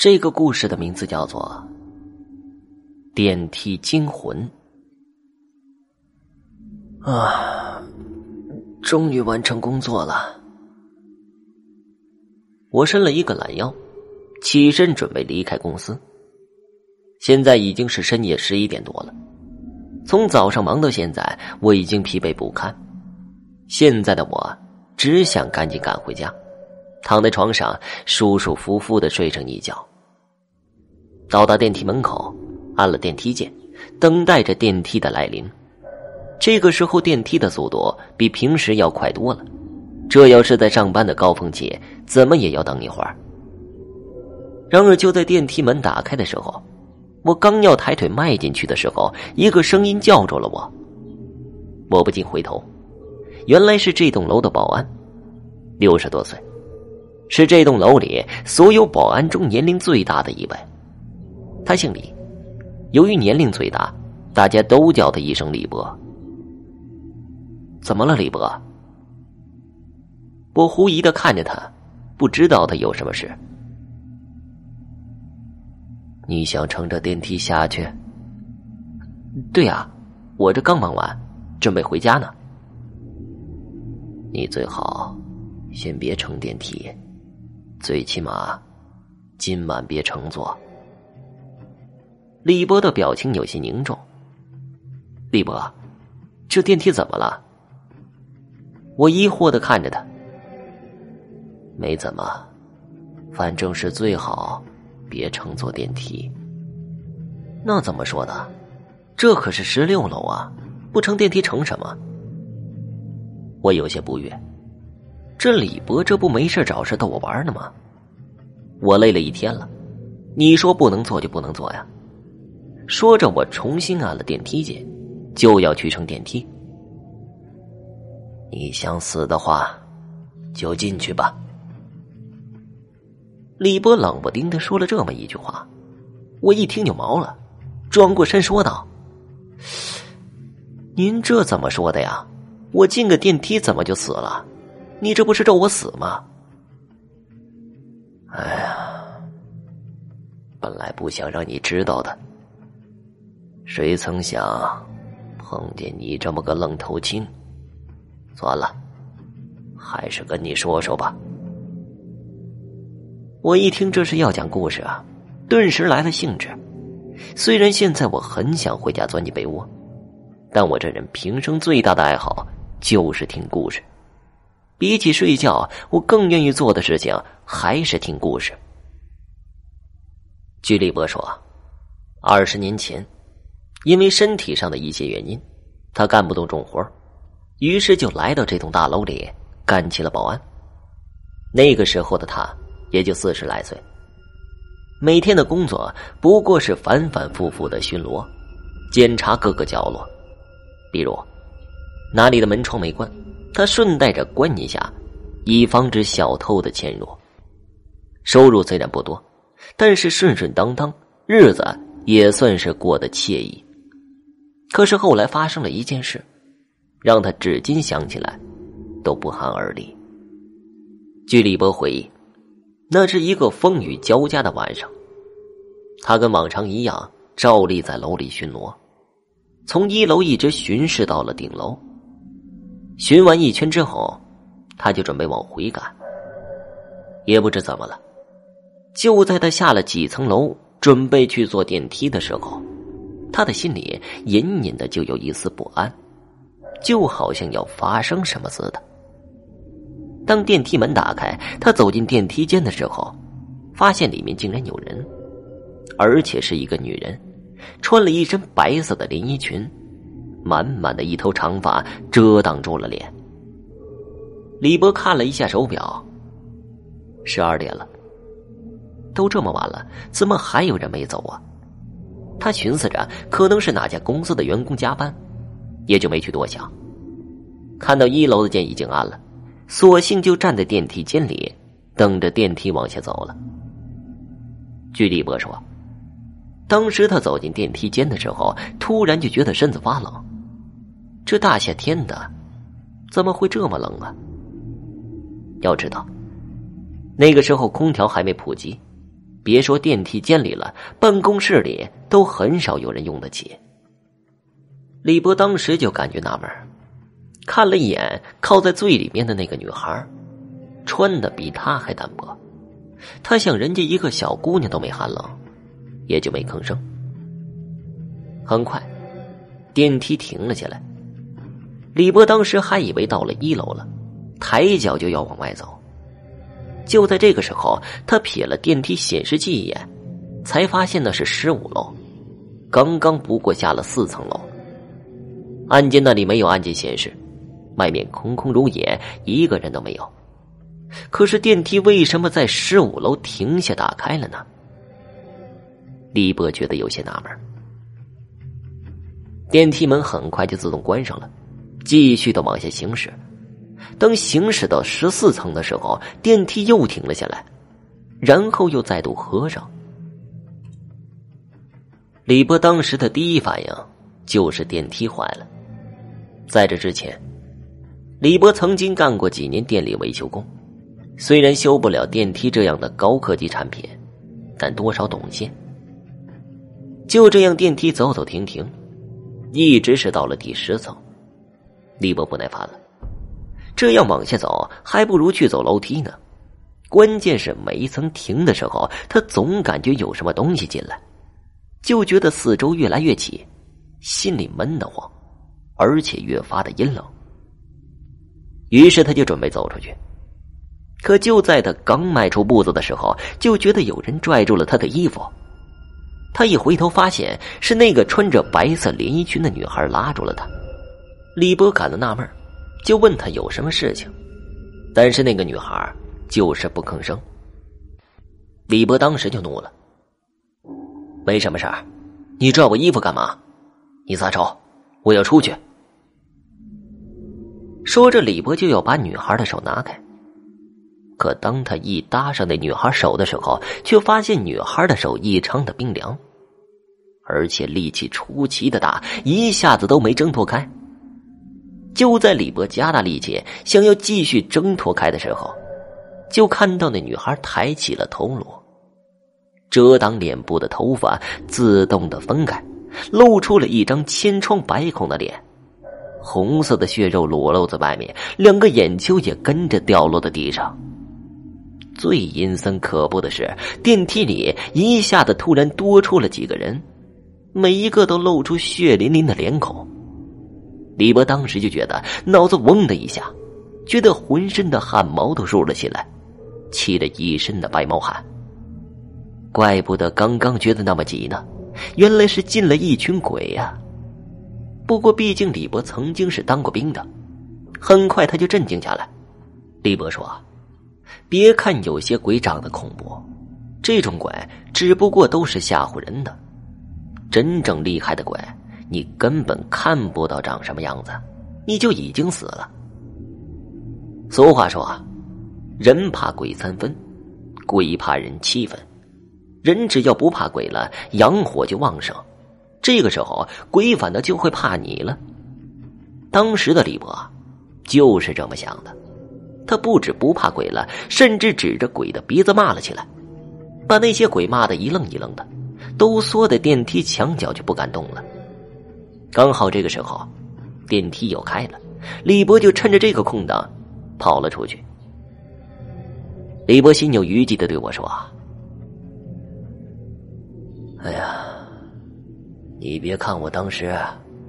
这个故事的名字叫做《电梯惊魂》啊！终于完成工作了，我伸了一个懒腰，起身准备离开公司。现在已经是深夜十一点多了，从早上忙到现在，我已经疲惫不堪。现在的我只想赶紧赶回家，躺在床上舒舒服服的睡上一觉。到达电梯门口，按了电梯键，等待着电梯的来临。这个时候，电梯的速度比平时要快多了。这要是在上班的高峰期，怎么也要等一会儿。然而，就在电梯门打开的时候，我刚要抬腿迈进去的时候，一个声音叫住了我。我不禁回头，原来是这栋楼的保安，六十多岁，是这栋楼里所有保安中年龄最大的一位。他姓李，由于年龄最大，大家都叫他一声李伯。怎么了，李伯？我狐疑的看着他，不知道他有什么事。你想乘着电梯下去？对呀，我这刚忙完，准备回家呢。你最好先别乘电梯，最起码今晚别乘坐。李波的表情有些凝重。李波，这电梯怎么了？我疑惑的看着他。没怎么，反正是最好别乘坐电梯。那怎么说的？这可是十六楼啊，不乘电梯乘什么？我有些不悦。这李博这不没事找事逗我玩呢吗？我累了一天了，你说不能坐就不能坐呀？说着，我重新按了电梯键，就要去乘电梯。你想死的话，就进去吧。李波冷不丁的说了这么一句话，我一听就毛了，转过身说道：“您这怎么说的呀？我进个电梯怎么就死了？你这不是咒我死吗？”哎呀，本来不想让你知道的。谁曾想，碰见你这么个愣头青。算了，还是跟你说说吧。我一听这是要讲故事啊，顿时来了兴致。虽然现在我很想回家钻进被窝，但我这人平生最大的爱好就是听故事。比起睡觉，我更愿意做的事情还是听故事。据李波说，二十年前。因为身体上的一些原因，他干不动重活于是就来到这栋大楼里干起了保安。那个时候的他也就四十来岁，每天的工作不过是反反复复的巡逻，检查各个角落，比如哪里的门窗没关，他顺带着关一下，以防止小偷的潜入。收入虽然不多，但是顺顺当当，日子也算是过得惬意。可是后来发生了一件事，让他至今想起来都不寒而栗。据李波回忆，那是一个风雨交加的晚上，他跟往常一样照例在楼里巡逻，从一楼一直巡视到了顶楼。巡完一圈之后，他就准备往回赶。也不知怎么了，就在他下了几层楼，准备去坐电梯的时候。他的心里隐隐的就有一丝不安，就好像要发生什么似的。当电梯门打开，他走进电梯间的时候，发现里面竟然有人，而且是一个女人，穿了一身白色的连衣裙，满满的一头长发遮挡住了脸。李波看了一下手表，十二点了，都这么晚了，怎么还有人没走啊？他寻思着，可能是哪家公司的员工加班，也就没去多想。看到一楼的键已经暗了，索性就站在电梯间里，等着电梯往下走了。据李波说，当时他走进电梯间的时候，突然就觉得身子发冷。这大夏天的，怎么会这么冷啊？要知道，那个时候空调还没普及，别说电梯间里了，办公室里都很少有人用得起。李博当时就感觉纳闷看了一眼靠在最里面的那个女孩，穿的比他还单薄，他想人家一个小姑娘都没寒冷，也就没吭声。很快，电梯停了下来。李博当时还以为到了一楼了，抬脚就要往外走。就在这个时候，他瞥了电梯显示器一眼，才发现那是十五楼，刚刚不过下了四层楼。按键那里没有按键显示。外面空空如也，一个人都没有。可是电梯为什么在十五楼停下打开了呢？李博觉得有些纳闷。电梯门很快就自动关上了，继续的往下行驶。当行驶到十四层的时候，电梯又停了下来，然后又再度合上。李波当时的第一反应就是电梯坏了。在这之前。李波曾经干过几年电力维修工，虽然修不了电梯这样的高科技产品，但多少懂些。就这样，电梯走走停停，一直是到了第十层。李波不耐烦了，这样往下走，还不如去走楼梯呢。关键是每一层停的时候，他总感觉有什么东西进来，就觉得四周越来越挤，心里闷得慌，而且越发的阴冷。于是他就准备走出去，可就在他刚迈出步子的时候，就觉得有人拽住了他的衣服。他一回头，发现是那个穿着白色连衣裙的女孩拉住了他。李波感到纳闷，就问他有什么事情，但是那个女孩就是不吭声。李波当时就怒了：“没什么事儿，你拽我衣服干嘛？你撒手，我要出去。”说着，李波就要把女孩的手拿开。可当他一搭上那女孩手的时候，却发现女孩的手异常的冰凉，而且力气出奇的大，一下子都没挣脱开。就在李博加大力气想要继续挣脱开的时候，就看到那女孩抬起了头颅，遮挡脸部的头发自动的分开，露出了一张千疮百孔的脸。红色的血肉裸露在外面，两个眼球也跟着掉落在地上。最阴森可怖的是，电梯里一下子突然多出了几个人，每一个都露出血淋淋的脸孔。李博当时就觉得脑子嗡的一下，觉得浑身的汗毛都竖了起来，气得一身的白毛汗。怪不得刚刚觉得那么急呢，原来是进了一群鬼呀！不过，毕竟李博曾经是当过兵的，很快他就镇静下来。李博说：“别看有些鬼长得恐怖，这种鬼只不过都是吓唬人的。真正厉害的鬼，你根本看不到长什么样子，你就已经死了。”俗话说：“啊，人怕鬼三分，鬼怕人七分。人只要不怕鬼了，阳火就旺盛。”这个时候，鬼反倒就会怕你了。当时的李博就是这么想的，他不止不怕鬼了，甚至指着鬼的鼻子骂了起来，把那些鬼骂得一愣一愣的，都缩在电梯墙角就不敢动了。刚好这个时候，电梯又开了，李博就趁着这个空档跑了出去。李博心有余悸的对我说：“哎呀。”你别看我当时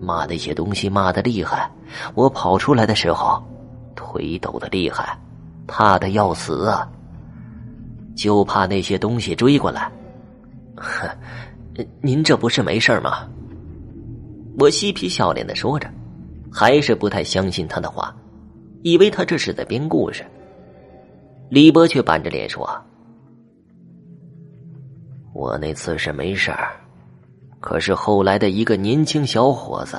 骂那些东西骂的厉害，我跑出来的时候腿抖的厉害，怕的要死啊！就怕那些东西追过来。哼，您这不是没事吗？我嬉皮笑脸的说着，还是不太相信他的话，以为他这是在编故事。李波却板着脸说：“我那次是没事儿。”可是后来的一个年轻小伙子，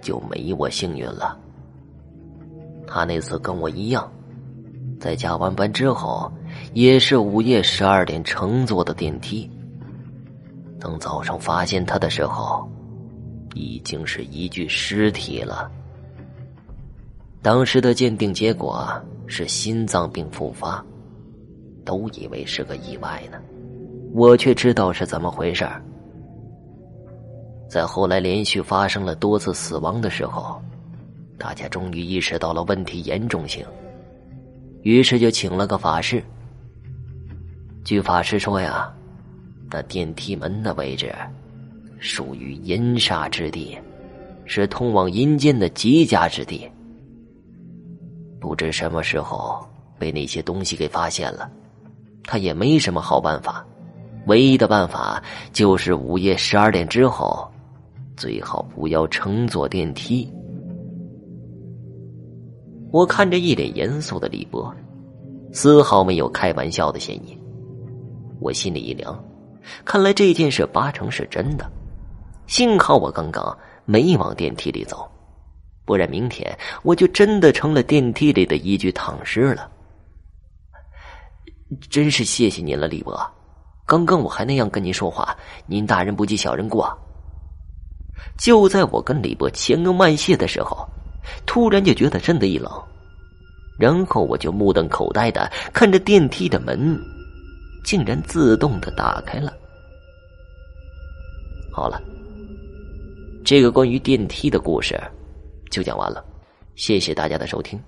就没我幸运了。他那次跟我一样，在加完班之后，也是午夜十二点乘坐的电梯。等早上发现他的时候，已经是一具尸体了。当时的鉴定结果是心脏病复发，都以为是个意外呢。我却知道是怎么回事在后来连续发生了多次死亡的时候，大家终于意识到了问题严重性，于是就请了个法师。据法师说呀，那电梯门的位置属于阴煞之地，是通往阴间的极佳之地。不知什么时候被那些东西给发现了，他也没什么好办法，唯一的办法就是午夜十二点之后，最好不要乘坐电梯。我看着一脸严肃的李波，丝毫没有开玩笑的嫌疑。我心里一凉，看来这件事八成是真的。幸好我刚刚没往电梯里走，不然明天我就真的成了电梯里的一具躺尸了。真是谢谢您了，李伯。刚刚我还那样跟您说话，您大人不计小人过。就在我跟李伯千恩万谢的时候，突然就觉得身子一冷，然后我就目瞪口呆的看着电梯的门。竟然自动的打开了。好了，这个关于电梯的故事就讲完了，谢谢大家的收听。